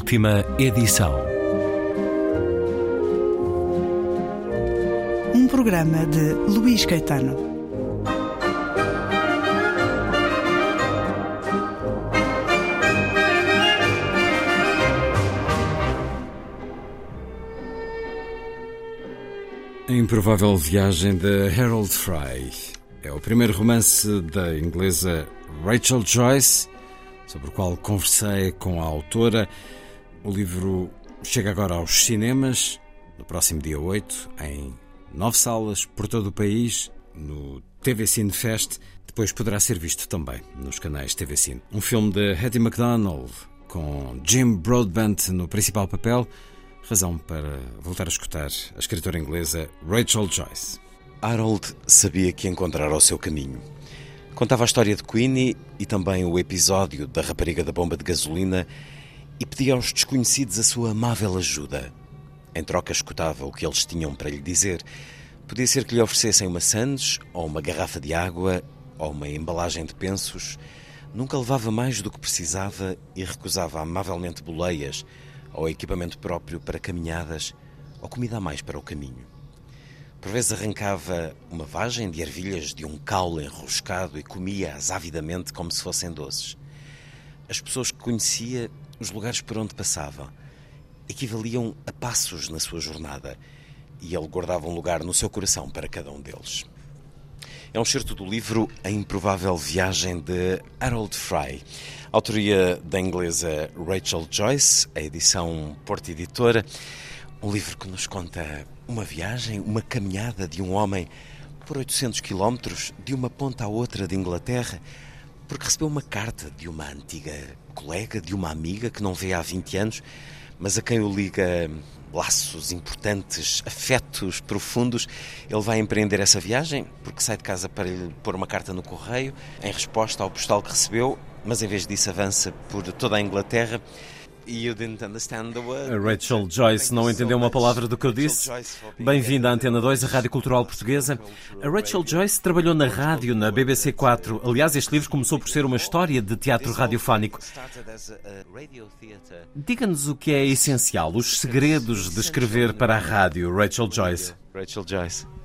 Última edição. Um programa de Luís Caetano. A improvável viagem de Harold Fry é o primeiro romance da inglesa Rachel Joyce, sobre o qual conversei com a autora. O livro chega agora aos cinemas, no próximo dia 8, em nove salas por todo o país, no TV Cine Fest. Depois poderá ser visto também nos canais TV Cine. Um filme de Hattie MacDonald, com Jim Broadbent no principal papel, razão para voltar a escutar a escritora inglesa Rachel Joyce. Harold sabia que encontrara o seu caminho. Contava a história de Queenie e também o episódio da rapariga da bomba de gasolina e pedia aos desconhecidos a sua amável ajuda. Em troca, escutava o que eles tinham para lhe dizer. Podia ser que lhe oferecessem uma sandes, ou uma garrafa de água, ou uma embalagem de pensos. Nunca levava mais do que precisava e recusava amavelmente boleias, ou equipamento próprio para caminhadas, ou comida a mais para o caminho. Por vezes arrancava uma vagem de ervilhas de um caule enroscado e comia-as avidamente como se fossem doces. As pessoas que conhecia, os lugares por onde passava, equivaliam a passos na sua jornada e ele guardava um lugar no seu coração para cada um deles. É um certo do livro A Improvável Viagem de Harold Fry, autoria da inglesa Rachel Joyce, a edição Porta Editora. Um livro que nos conta uma viagem, uma caminhada de um homem por 800 quilómetros de uma ponta à outra de Inglaterra, porque recebeu uma carta de uma antiga colega, de uma amiga que não vê há 20 anos, mas a quem o liga laços importantes, afetos profundos. Ele vai empreender essa viagem porque sai de casa para lhe pôr uma carta no correio em resposta ao postal que recebeu, mas em vez disso avança por toda a Inglaterra a Rachel Joyce não entendeu uma palavra do que eu disse. Bem-vinda à Antena 2, a Rádio Cultural Portuguesa. A Rachel Joyce trabalhou na rádio, na BBC 4. Aliás, este livro começou por ser uma história de teatro radiofónico. Diga-nos o que é essencial, os segredos de escrever para a rádio, Rachel Joyce. Rachel Joyce.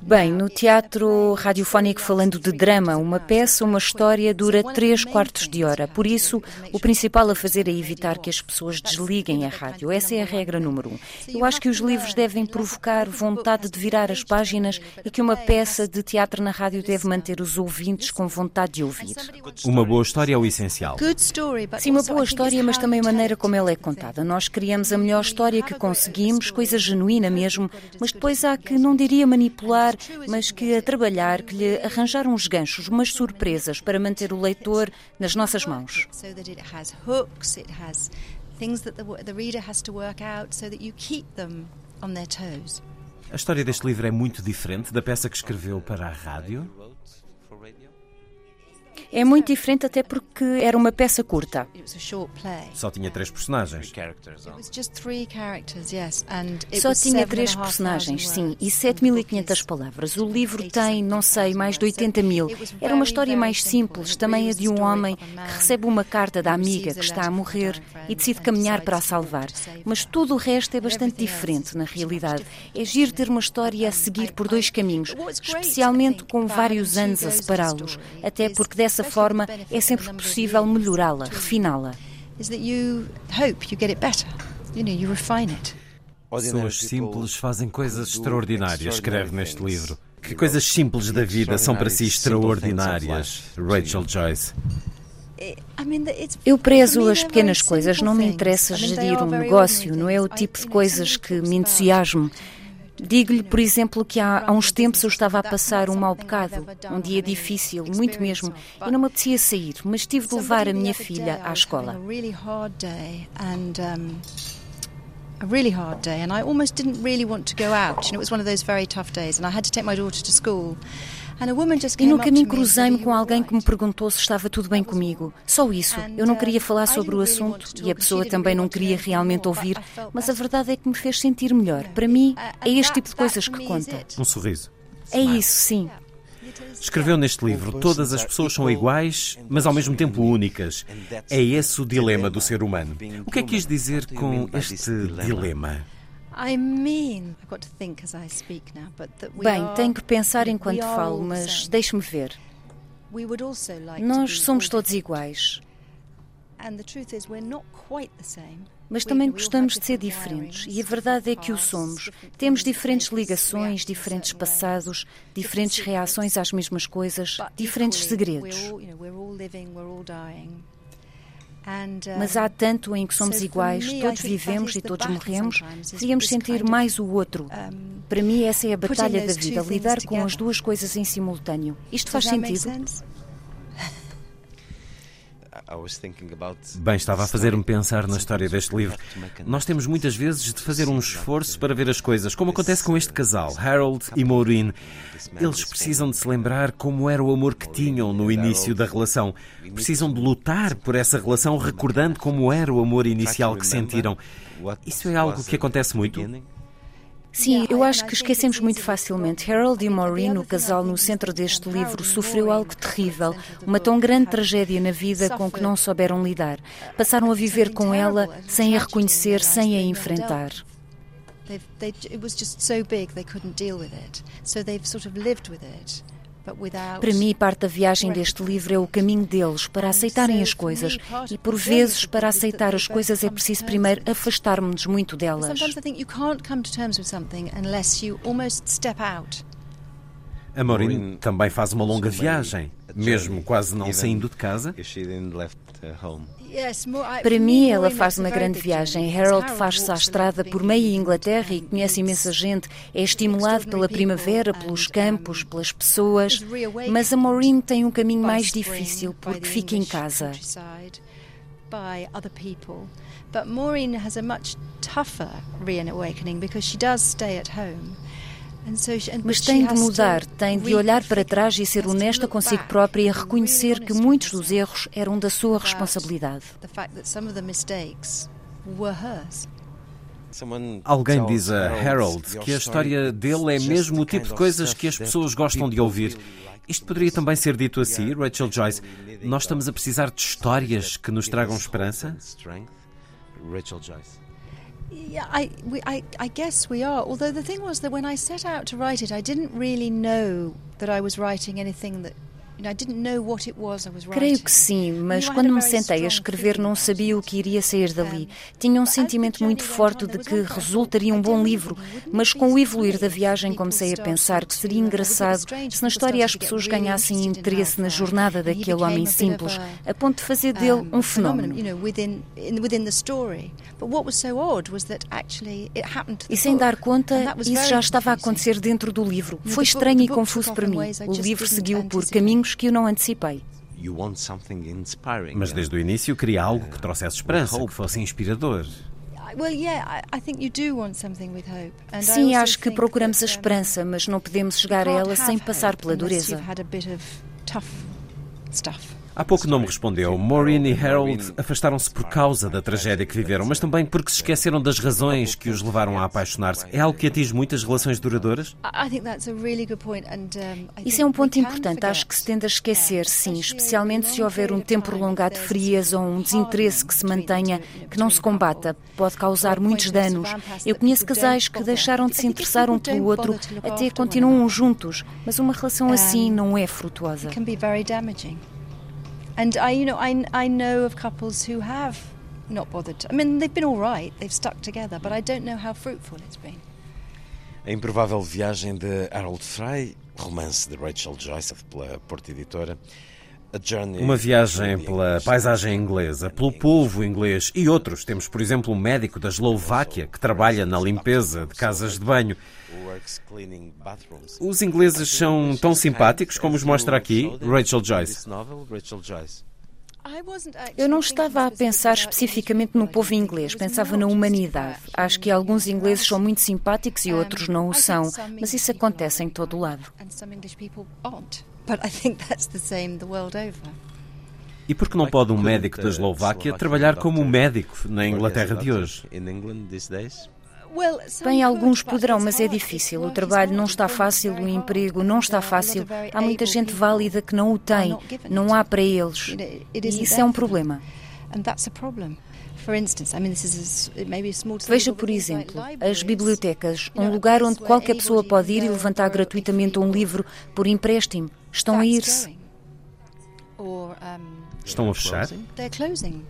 Bem, no teatro radiofónico falando de drama, uma peça, uma história dura três quartos de hora. Por isso, o principal a fazer é evitar que as pessoas desliguem a rádio. Essa é a regra número um. Eu acho que os livros devem provocar vontade de virar as páginas e que uma peça de teatro na rádio deve manter os ouvintes com vontade de ouvir. Uma boa história é o essencial. Sim, uma boa história, mas também a maneira como ela é contada. Nós criamos a melhor história que conseguimos, coisas genuína mesmo, mas depois há que, não diria manipular, mas que a trabalhar, que lhe arranjar uns ganchos, umas surpresas para manter o leitor nas nossas mãos. A história deste livro é muito diferente da peça que escreveu para a rádio. É muito diferente até porque era uma peça curta. Só tinha três personagens. Só tinha três personagens, sim, e 7.500 palavras. O livro tem, não sei, mais de 80 mil. Era uma história mais simples, também a de um homem que recebe uma carta da amiga que está a morrer e decide caminhar para a salvar. Mas tudo o resto é bastante diferente, na realidade. É giro ter uma história a seguir por dois caminhos, especialmente com vários anos a separá-los, até porque dessa forma é sempre possível melhorá-la, refiná-la. Pessoas simples fazem coisas extraordinárias, escreve neste livro. Que coisas simples da vida são para si extraordinárias, Rachel Joyce? Eu prezo as pequenas coisas, não me interessa gerir um negócio, não é o tipo de coisas que me entusiasmam. Digo-lhe, por exemplo, que há, há, uns tempos eu estava a passar um mau bocado, um dia difícil, muito mesmo, e não me apetecia sair, mas tive de levar a minha filha à escola. a really hard day and I almost didn't really want to go out. You know, it was one of those very tough days and I had to take my daughter to school. E no caminho cruzei-me com alguém que me perguntou se estava tudo bem comigo. Só isso. Eu não queria falar sobre o assunto e a pessoa também não queria realmente ouvir, mas a verdade é que me fez sentir melhor. Para mim, é este tipo de coisas que conta. Um sorriso. É isso, sim. Escreveu neste livro: todas as pessoas são iguais, mas ao mesmo tempo únicas. É esse o dilema do ser humano. O que é que quis dizer com este dilema? Bem, tenho que pensar enquanto falo, mas deixe-me ver. Nós somos todos iguais. Mas também gostamos de ser diferentes, e a verdade é que o somos. Temos diferentes ligações, diferentes passados, diferentes reações às mesmas coisas, diferentes segredos. Mas há tanto em que somos iguais, todos vivemos e todos morremos, devíamos sentir mais o outro. Para mim, essa é a batalha da vida, lidar com as duas coisas em simultâneo. Isto faz sentido? Bem, estava a fazer-me pensar na história deste livro. Nós temos muitas vezes de fazer um esforço para ver as coisas, como acontece com este casal, Harold e Maureen. Eles precisam de se lembrar como era o amor que tinham no início da relação. Precisam de lutar por essa relação, recordando como era o amor inicial que sentiram. Isso é algo que acontece muito? Sim, eu acho que esquecemos muito facilmente. Harold e Maureen, o casal no centro deste livro, sofreu algo terrível, uma tão grande tragédia na vida com que não souberam lidar. Passaram a viver com ela sem a reconhecer, sem a enfrentar. It was just so big they couldn't deal with it. So they've sort of lived with it. Para mim, parte da viagem deste livro é o caminho deles para aceitarem as coisas. E por vezes, para aceitar as coisas, é preciso primeiro afastar-nos muito delas. A Maureen também faz uma longa viagem, mesmo quase não saindo de casa. Para mim, ela faz uma grande viagem. Harold faz-se à estrada por meia Inglaterra e conhece imensa gente. É estimulado pela primavera, pelos campos, pelas pessoas. Mas a Maureen tem um caminho mais difícil porque fica em casa. But Maureen has a much tougher reawakening because she does stay at home. Mas tem de mudar, tem de olhar para trás e ser honesta consigo própria e reconhecer que muitos dos erros eram da sua responsabilidade. Alguém diz a Harold que a história dele é mesmo o tipo de coisas que as pessoas gostam de ouvir. Isto poderia também ser dito assim, Rachel Joyce. Nós estamos a precisar de histórias que nos tragam esperança? Rachel Joyce. Yeah, I, we, I, I guess we are. Although the thing was that when I set out to write it, I didn't really know that I was writing anything that Creio que sim, mas quando me sentei a escrever não sabia o que iria sair dali. Tinha um sentimento muito forte de que resultaria um bom livro, mas com o evoluir da viagem comecei a pensar que seria engraçado se na história as pessoas ganhassem interesse na jornada daquele homem simples, a ponto de fazer dele um fenómeno. E sem dar conta, isso já estava a acontecer dentro do livro. Foi estranho e confuso para mim. O livro seguiu por caminhos que eu não antecipei. Mas desde o início queria algo que trouxesse esperança, que fosse inspirador. Sim, acho que procuramos a esperança, mas não podemos chegar a ela sem passar pela dureza. Há pouco não me respondeu. Maureen e Harold afastaram-se por causa da tragédia que viveram, mas também porque se esqueceram das razões que os levaram a apaixonar-se. É algo que atinge muitas relações duradouras? Isso é um ponto importante. Acho que se tende a esquecer, sim, especialmente se houver um tempo prolongado de frieza ou um desinteresse que se mantenha, que não se combata. Pode causar muitos danos. Eu conheço casais que deixaram de se interessar um pelo outro, até continuam juntos, mas uma relação assim não é frutuosa. And I, you know, I, I know of couples who have not bothered. To, I mean, they've been all right, they've stuck together, but I don't know how fruitful it's been. A improvável viagem de Harold Fry, romance de Rachel Joyce pela Porta Editora. Uma viagem pela paisagem inglesa, pelo povo inglês e outros. Temos, por exemplo, um médico da Eslováquia que trabalha na limpeza de casas de banho. Os ingleses são tão simpáticos como os mostra aqui Rachel Joyce. Eu não estava a pensar especificamente no povo inglês, pensava na humanidade. Acho que alguns ingleses são muito simpáticos e outros não o são, mas isso acontece em todo o lado. E por que não pode um médico da Eslováquia trabalhar como um médico na Inglaterra de hoje? Bem, alguns poderão, mas é difícil. O trabalho não está fácil, o emprego não está fácil. Há muita gente válida que não o tem, não há para eles. E isso é um problema. Veja, por exemplo, as bibliotecas, um lugar onde qualquer pessoa pode ir e levantar gratuitamente um livro por empréstimo, estão a ir-se. Estão a fechar?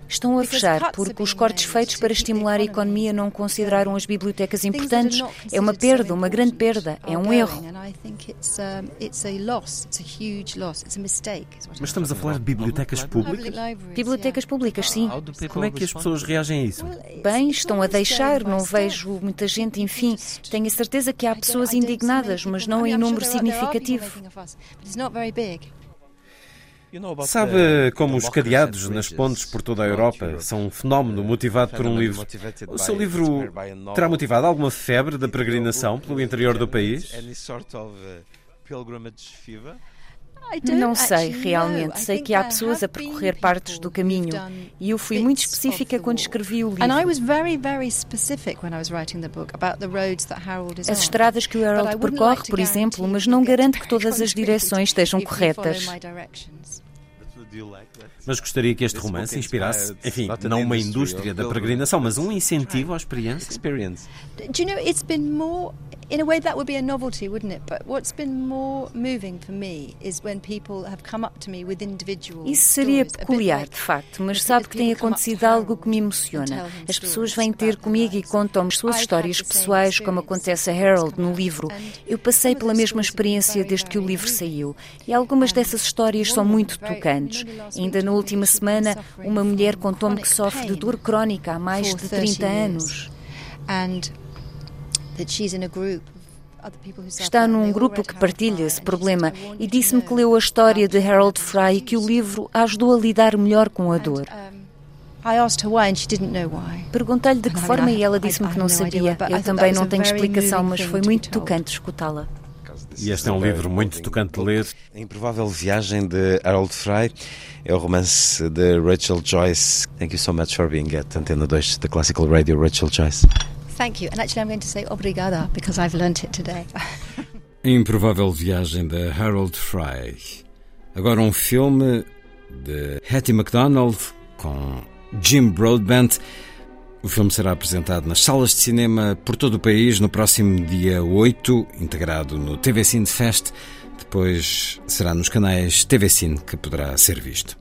Estão a fechar porque os cortes feitos para estimular a economia não consideraram as bibliotecas importantes. É uma perda, uma grande perda, é um erro. Mas estamos a falar de bibliotecas públicas? Bibliotecas públicas, sim. Como é que as pessoas reagem a isso? Bem, estão a deixar, não vejo muita gente, enfim. Tenho a certeza que há pessoas indignadas, mas não em número significativo. Sabe como os cadeados nas pontes por toda a Europa são um fenómeno motivado por um livro? O seu livro terá motivado alguma febre da peregrinação pelo interior do país? Não sei, realmente. Sei que há pessoas a percorrer partes do caminho e eu fui muito específica quando escrevi o livro. As estradas que o Harold percorre, por exemplo, mas não garanto que todas as direções estejam corretas. Mas gostaria que este romance inspirasse, enfim, não uma indústria da peregrinação, mas um incentivo à experiência. Do you know, it's been more in a way that would be a novelty, wouldn't it? But what's been more moving for me is when people have come up to me with individual Isso seria peculiar, de facto, mas sabe que tem acontecido algo que me emociona. As pessoas vêm ter comigo e contam-me suas histórias pessoais, como acontece a Harold no livro. Eu passei pela mesma experiência desde que o livro saiu e algumas dessas histórias são muito tocantes. Ainda na última semana, uma mulher contou-me que sofre de dor crónica há mais de 30 anos. Está num grupo que partilha esse problema e disse-me que leu a história de Harold Fry e que o livro a ajudou a lidar melhor com a dor. Perguntei-lhe de que forma e ela disse-me que não sabia. Eu também não tenho explicação, mas foi muito tocante escutá-la. E este é um livro muito tocante de ler. A Improvável Viagem de Harold Fry é o romance de Rachel Joyce. Thank you so much for being at Antena 2 da Classical Radio, Rachel Joyce. Thank you. And actually, I'm going to say obrigada because I've learnt it today. A Improvável Viagem de Harold Fry. Agora um filme de Hattie MacDonald com Jim Broadbent. O filme será apresentado nas salas de cinema por todo o país no próximo dia 8, integrado no TV Cine Fest. Depois será nos canais TV Cine que poderá ser visto.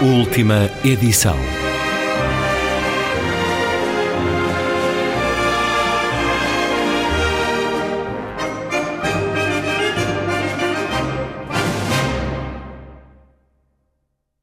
Última edição.